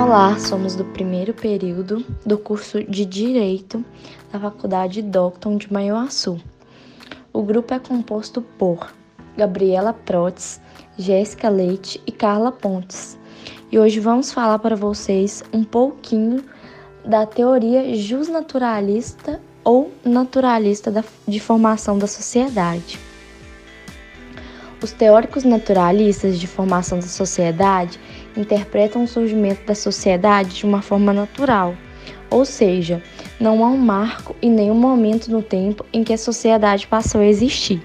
Olá, somos do primeiro período do curso de Direito da Faculdade Docton de Manhuaçu. O grupo é composto por Gabriela Protes, Jéssica Leite e Carla Pontes. E hoje vamos falar para vocês um pouquinho da teoria justnaturalista ou naturalista de formação da sociedade. Os teóricos naturalistas de formação da sociedade interpretam o surgimento da sociedade de uma forma natural, ou seja, não há um marco e nenhum momento no tempo em que a sociedade passou a existir.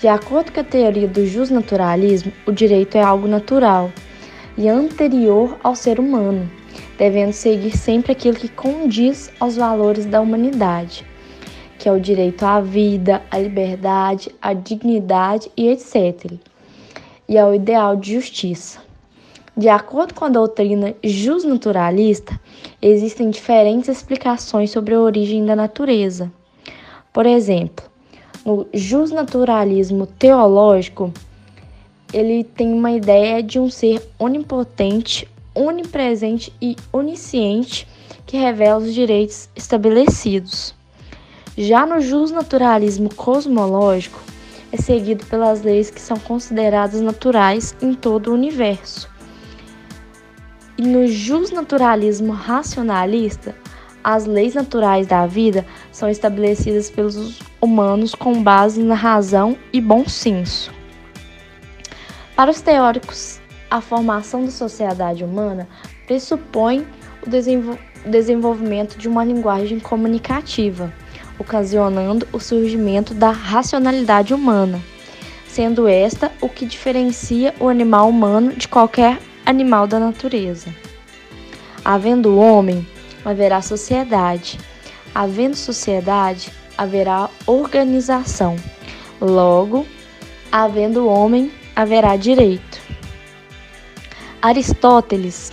De acordo com a teoria do justnaturalismo, o direito é algo natural e anterior ao ser humano, devendo seguir sempre aquilo que condiz aos valores da humanidade que é o direito à vida, à liberdade, à dignidade e etc. E ao ideal de justiça. De acordo com a doutrina justnaturalista, existem diferentes explicações sobre a origem da natureza. Por exemplo, no justnaturalismo teológico, ele tem uma ideia de um ser onipotente, onipresente e onisciente que revela os direitos estabelecidos. Já no justnaturalismo cosmológico, é seguido pelas leis que são consideradas naturais em todo o universo. E no justnaturalismo racionalista, as leis naturais da vida são estabelecidas pelos humanos com base na razão e bom senso. Para os teóricos, a formação da sociedade humana pressupõe o desenvolvimento de uma linguagem comunicativa ocasionando o surgimento da racionalidade humana, sendo esta o que diferencia o animal humano de qualquer animal da natureza. Havendo homem, haverá sociedade. Havendo sociedade, haverá organização. Logo, havendo homem, haverá direito. Aristóteles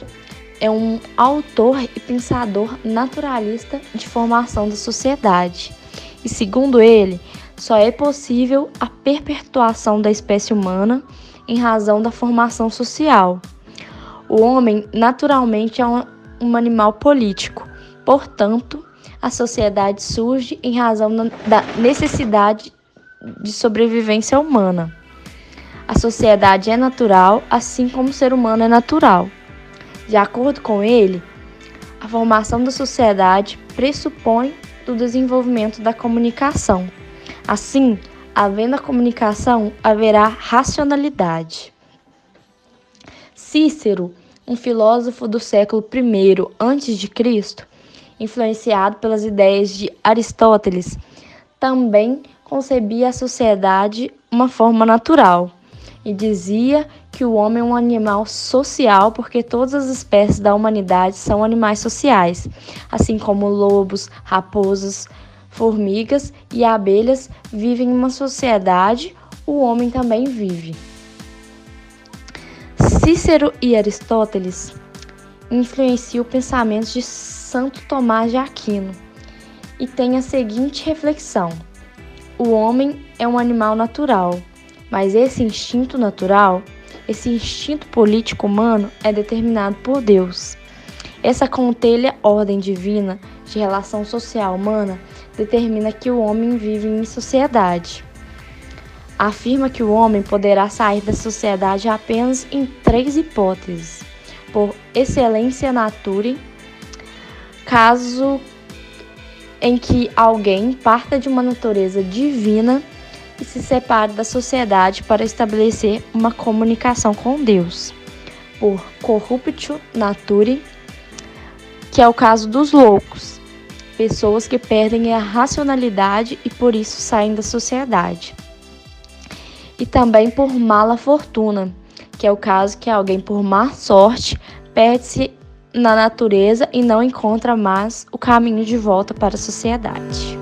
é um autor e pensador naturalista de formação da sociedade. E segundo ele, só é possível a perpetuação da espécie humana em razão da formação social. O homem, naturalmente, é um, um animal político, portanto, a sociedade surge em razão da necessidade de sobrevivência humana. A sociedade é natural, assim como o ser humano é natural. De acordo com ele, a formação da sociedade pressupõe o desenvolvimento da comunicação. Assim, havendo a comunicação, haverá racionalidade. Cícero, um filósofo do século I a.C., influenciado pelas ideias de Aristóteles, também concebia a sociedade uma forma natural e dizia que o homem é um animal social porque todas as espécies da humanidade são animais sociais, assim como lobos, raposas, formigas e abelhas vivem em uma sociedade, o homem também vive. Cícero e Aristóteles influenciam o pensamento de Santo Tomás de Aquino e tem a seguinte reflexão: o homem é um animal natural mas esse instinto natural, esse instinto político humano é determinado por Deus. Essa contelha ordem divina de relação social humana determina que o homem vive em sociedade. Afirma que o homem poderá sair da sociedade apenas em três hipóteses: por excelência nature, caso em que alguém parta de uma natureza divina e se separe da sociedade para estabelecer uma comunicação com Deus. Por corruptio nature, que é o caso dos loucos, pessoas que perdem a racionalidade e por isso saem da sociedade. E também por mala fortuna, que é o caso que alguém por má sorte perde-se na natureza e não encontra mais o caminho de volta para a sociedade.